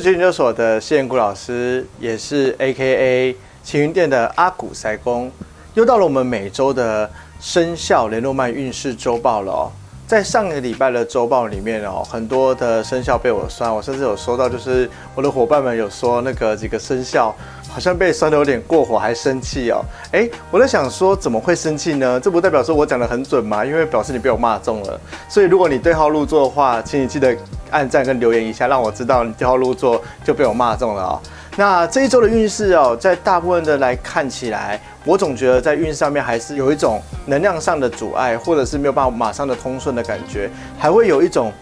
是绝研究所的谢彦谷老师，也是 A.K.A 晴云店的阿古塞公。又到了我们每周的生肖联络曼运势周报了哦。在上个礼拜的周报里面哦，很多的生肖被我算，我甚至有收到，就是我的伙伴们有说那个几个生肖好像被算的有点过火，还生气哦。哎，我在想说怎么会生气呢？这不代表说我讲的很准吗？因为表示你被我骂中了。所以如果你对号入座的话，请你记得按赞跟留言一下，让我知道你对号入座就被我骂中了哦。那这一周的运势哦，在大部分的来看起来。我总觉得在运势上面还是有一种能量上的阻碍，或者是没有办法马上的通顺的感觉，还会有一种。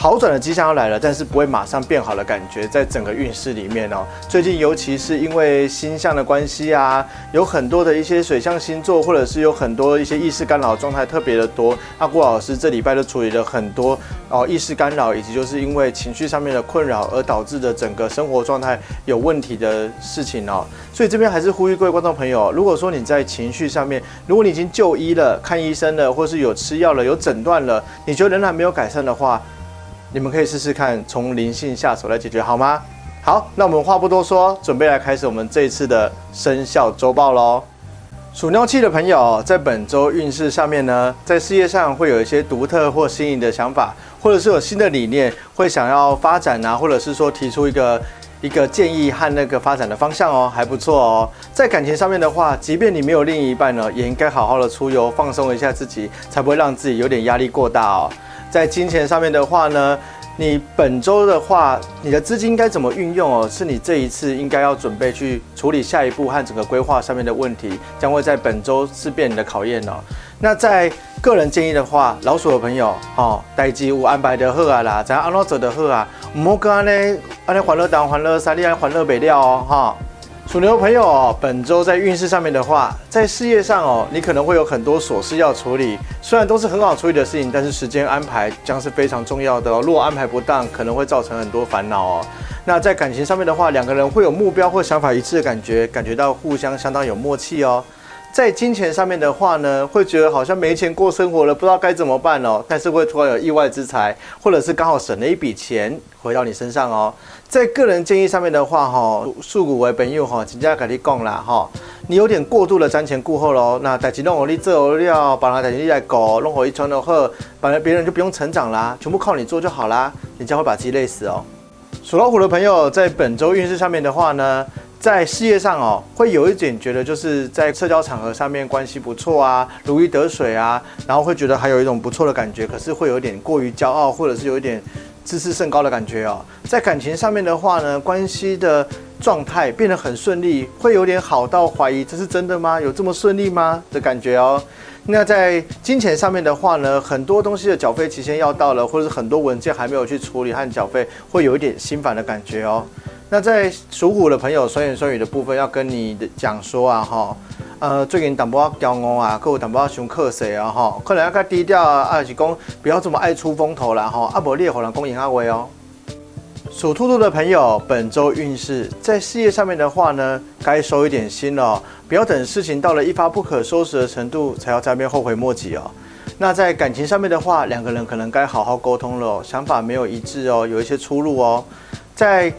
好转的迹象要来了，但是不会马上变好的感觉，在整个运势里面哦。最近尤其是因为星象的关系啊，有很多的一些水象星座，或者是有很多一些意识干扰状态特别的多。阿顾老师这礼拜都处理了很多哦意识干扰，以及就是因为情绪上面的困扰而导致的整个生活状态有问题的事情哦。所以这边还是呼吁各位观众朋友，如果说你在情绪上面，如果你已经就医了、看医生了，或是有吃药了、有诊断了，你觉得仍然没有改善的话，你们可以试试看从灵性下手来解决，好吗？好，那我们话不多说，准备来开始我们这一次的生肖周报喽。属牛气的朋友，在本周运势上面呢，在事业上会有一些独特或新颖的想法，或者是有新的理念，会想要发展啊，或者是说提出一个一个建议和那个发展的方向哦，还不错哦。在感情上面的话，即便你没有另一半呢，也应该好好的出游放松一下自己，才不会让自己有点压力过大哦。在金钱上面的话呢，你本周的话，你的资金该怎么运用哦？是你这一次应该要准备去处理下一步和整个规划上面的问题，将会在本周是变你的考验哦。那在个人建议的话，老鼠的朋友哦，待机我安排的好啊啦，咱安乐走的好啊，唔好跟安尼安尼欢乐当欢乐，啥你安欢乐不了哦哈。属牛朋友哦，本周在运势上面的话，在事业上哦，你可能会有很多琐事要处理。虽然都是很好处理的事情，但是时间安排将是非常重要的哦。如果安排不当，可能会造成很多烦恼哦。那在感情上面的话，两个人会有目标或想法一致的感觉，感觉到互相相当有默契哦。在金钱上面的话呢，会觉得好像没钱过生活了，不知道该怎么办哦。但是会突然有意外之财，或者是刚好省了一笔钱回到你身上哦。在个人建议上面的话，哈，素股为本友哈，请假跟你讲啦，哈，你有点过度的瞻前顾后喽。那代志弄我你做了，把那代志你来搞，弄好一穿的后，反正别人就不用成长啦，全部靠你做就好啦，你将会把自己累死哦。属老虎的朋友，在本周运势上面的话呢，在事业上哦，会有一点觉得就是在社交场合上面关系不错啊，如鱼得水啊，然后会觉得还有一种不错的感觉，可是会有点过于骄傲，或者是有一点。自视甚高的感觉哦，在感情上面的话呢，关系的状态变得很顺利，会有点好到怀疑这是真的吗？有这么顺利吗的感觉哦。那在金钱上面的话呢，很多东西的缴费期限要到了，或者是很多文件还没有去处理和缴费，会有一点心烦的感觉哦。那在属虎的朋友，酸言酸语的部分要跟你的讲说啊，哈。呃，最近淡薄仔骄傲啊，各有淡薄仔伤客气啊，哈，可能要较低调啊，还是讲不要这么爱出风头啦，吼，啊，无你会人讲闲话哦。属兔兔的朋友，本周运势在事业上面的话呢，该收一点心了，不要等事情到了一发不可收拾的程度，才要在那边后悔莫及哦。那在感情上面的话，两个人可能该好好沟通了，想法没有一致哦，有一些出入哦，在。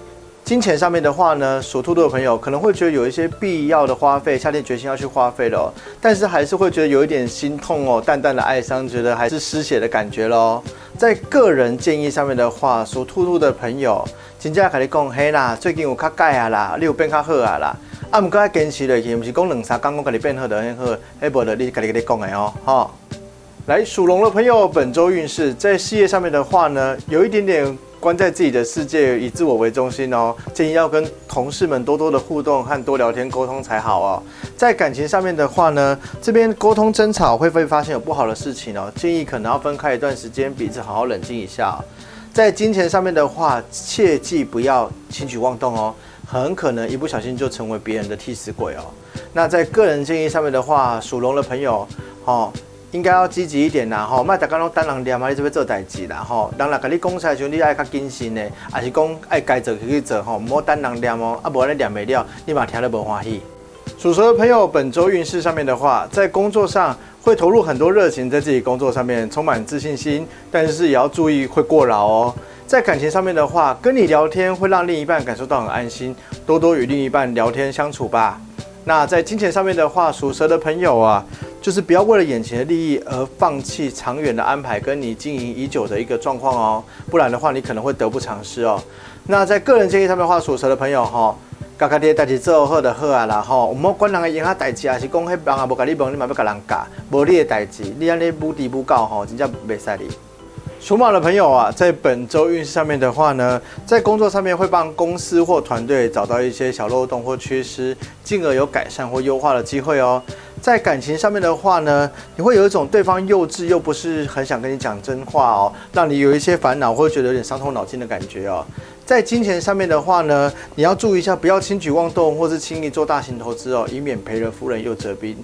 金钱上面的话呢，属兔兔的朋友可能会觉得有一些必要的花费，下定决心要去花费了，但是还是会觉得有一点心痛哦，淡淡的哀伤，觉得还是失血的感觉喽。在个人建议上面的话，属兔兔的朋友，真正跟你讲，嘿啦，最近有较改啊啦，你有变较好啊啦，啊，唔过要坚持落去，唔是讲两三刚刚跟你变好的很好，哎，无的你跟你跟你讲的哦，哈。来，属龙的朋友，本周运势在事业上面的话呢，有一点点。关在自己的世界，以自我为中心哦。建议要跟同事们多多的互动和多聊天沟通才好哦。在感情上面的话呢，这边沟通争吵会不会发现有不好的事情哦？建议可能要分开一段时间，彼此好好冷静一下。在金钱上面的话，切记不要轻举妄动哦，很可能一不小心就成为别人的替死鬼哦。那在个人建议上面的话，属龙的朋友，哦。应该要积极一点啦，吼，莫大家拢单人念啊，你这边做代志啦，吼，人来甲你讲啥时候，你爱较谨慎的，还是讲爱该做就去做，吼，莫单人念哦，啊，无安尼念袂了，你嘛听得无欢喜。属蛇的朋友，本周运势上面的话，在工作上会投入很多热情，在自己工作上面充满自信心，但是也要注意会过劳哦。在感情上面的话，跟你聊天会让另一半感受到很安心，多多与另一半聊天相处吧。那在金钱上面的话，属蛇的朋友啊，就是不要为了眼前的利益而放弃长远的安排，跟你经营已久的一个状况哦，不然的话你可能会得不偿失哦。那在个人建议上面的话，属蛇的朋友哈。家家己代志做好就好啊啦吼，唔好管人个影下代志啊，是讲迄帮啊无甲你问，你嘛要甲人教，无你的代志，你安尼不低不高吼，真正袂使哩。属马的朋友啊，在本周运势上面的话呢，在工作上面会帮公司或团队找到一些小漏洞或缺失，进而有改善或优化的机会哦。在感情上面的话呢，你会有一种对方幼稚又不是很想跟你讲真话哦，让你有一些烦恼，或者觉得有点伤透脑筋的感觉哦。在金钱上面的话呢，你要注意一下，不要轻举妄动，或是轻易做大型投资哦，以免赔了夫人又折兵。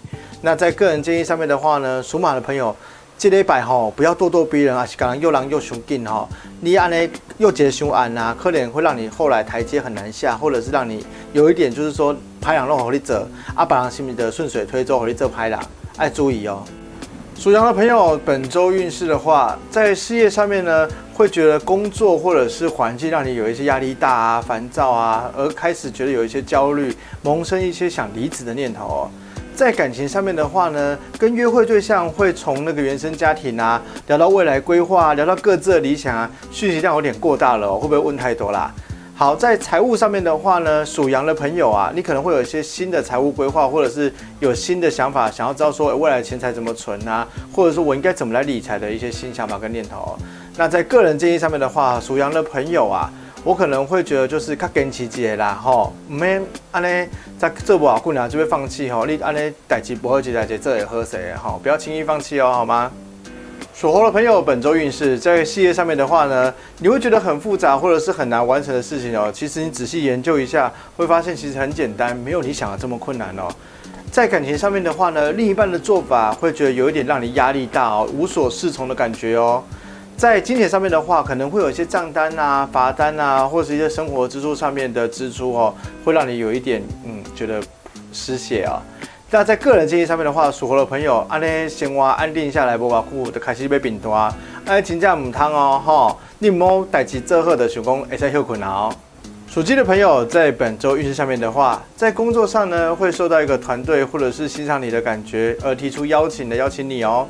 那在个人建议上面的话呢，属马的朋友，这礼拜吼不要咄咄逼人啊，是刚刚又狼又凶劲吼。你安呢又结凶安啊，可能会让你后来台阶很难下，或者是让你有一点就是说拍两路火力者啊，把人心里的顺水推舟火力者拍啦，爱注意哦。属羊的朋友，本周运势的话，在事业上面呢，会觉得工作或者是环境让你有一些压力大啊、烦躁啊，而开始觉得有一些焦虑，萌生一些想离职的念头哦。在感情上面的话呢，跟约会对象会从那个原生家庭啊，聊到未来规划，聊到各自的理想啊，讯息量有点过大了，会不会问太多啦？好，在财务上面的话呢，属羊的朋友啊，你可能会有一些新的财务规划，或者是有新的想法，想要知道说未来钱财怎么存啊，或者说我应该怎么来理财的一些新想法跟念头。那在个人建议上面的话，属羊的朋友啊，我可能会觉得就是较坚持节啦，吼，唔免安尼在做不好困难就会放弃吼，你安尼代志不好做代志这也喝谁吼，不要轻易放弃哦，好吗？属猴的朋友，本周运势在事业上面的话呢，你会觉得很复杂或者是很难完成的事情哦。其实你仔细研究一下，会发现其实很简单，没有你想的这么困难哦。在感情上面的话呢，另一半的做法会觉得有一点让你压力大哦，无所适从的感觉哦。在金钱上面的话，可能会有一些账单啊、罚单啊，或者是一些生活支出上面的支出哦，会让你有一点嗯觉得失血啊。那在个人建议上面的话，属猴的朋友，安尼生活安定下来，无偌久就开始要变大，安尼真正唔通哦，吼，你唔好代志做好的想讲会使休困难哦。属鸡的朋友，在本周运势上面的话，在工作上呢，会受到一个团队或者是欣赏你的感觉而提出邀请的邀请你哦。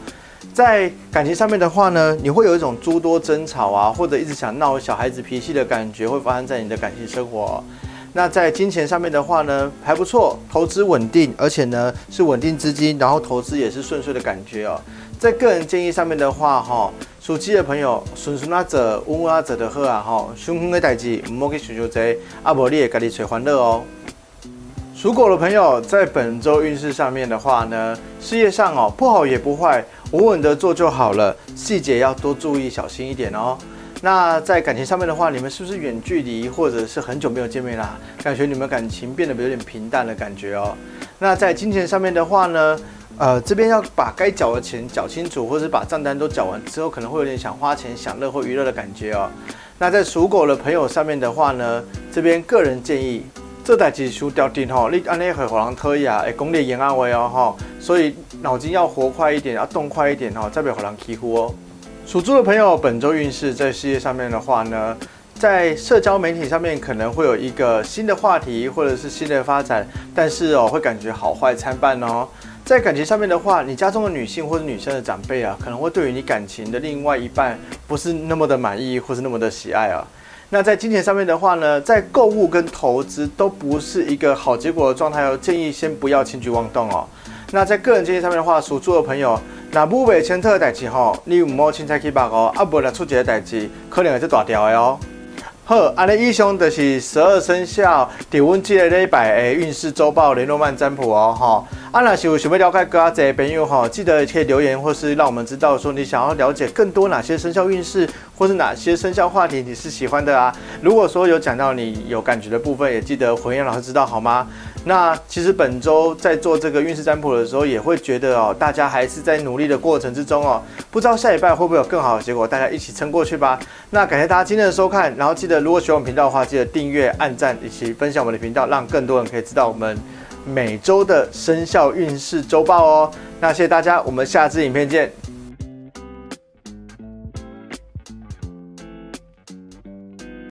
在感情上面的话呢，你会有一种诸多争吵啊，或者一直想闹小孩子脾气的感觉，会发生在你的感情生活。那在金钱上面的话呢，还不错，投资稳定，而且呢是稳定资金，然后投资也是顺遂的感觉哦。在个人建议上面的话，哈，属鸡的朋友，顺顺啊者，稳稳啊者的好啊，哈，凶凶的代志唔好去想想多，阿伯你也家己找欢乐哦。属狗的朋友，在本周运势上面的话呢，事业上哦不好也不坏，稳稳的做就好了，细节要多注意，小心一点哦。那在感情上面的话，你们是不是远距离或者是很久没有见面啦？感觉你们感情变得有点平淡的感觉哦。那在金钱上面的话呢，呃，这边要把该缴的钱缴清楚，或者是把账单都缴完之后，可能会有点想花钱享乐或娱乐的感觉哦。那在属狗的朋友上面的话呢，这边个人建议，这台机输掉定吼，你安尼会好人特意啊，会功力延安位哦吼，所以脑筋要活快一点，要动快一点哦，再别好人欺负哦。属猪的朋友，本周运势在事业上面的话呢，在社交媒体上面可能会有一个新的话题或者是新的发展，但是哦，会感觉好坏参半哦。在感情上面的话，你家中的女性或者女生的长辈啊，可能会对于你感情的另外一半不是那么的满意或是那么的喜爱啊。那在金钱上面的话呢，在购物跟投资都不是一个好结果的状态哦，建议先不要轻举妄动哦。那在个人建议上面的话，属猪的朋友。那不未签特的代志吼，你唔好凊彩去办哦，啊不然出一个代志，可能会是大条的哦。好，安尼以上就是十二生肖伫阮这个礼拜的运势周报联络曼占卜哦，哈。啊，若是有想要了解更加侪朋友哈，记得可以留言或是让我们知道说你想要了解更多哪些生肖运势，或是哪些生肖话题你是喜欢的啊。如果说有讲到你有感觉的部分，也记得回应老师知道好吗？那其实本周在做这个运势占卜的时候，也会觉得哦，大家还是在努力的过程之中哦，不知道下礼拜会不会有更好的结果，大家一起撑过去吧。那感谢大家今天的收看，然后记得如果喜欢我们频道的话，记得订阅、按赞以及分享我们的频道，让更多人可以知道我们每周的生肖运势周报哦。那谢谢大家，我们下支影片见，